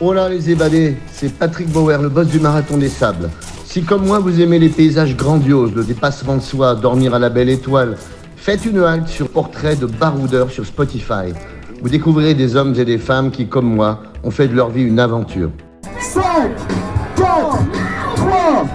Oh là les évadés, c'est Patrick Bauer, le boss du marathon des sables. Si comme moi vous aimez les paysages grandioses, le dépassement de soi, dormir à la belle étoile, faites une halte sur portrait de baroudeur sur Spotify. Vous découvrirez des hommes et des femmes qui, comme moi, ont fait de leur vie une aventure. 5, 4, 3,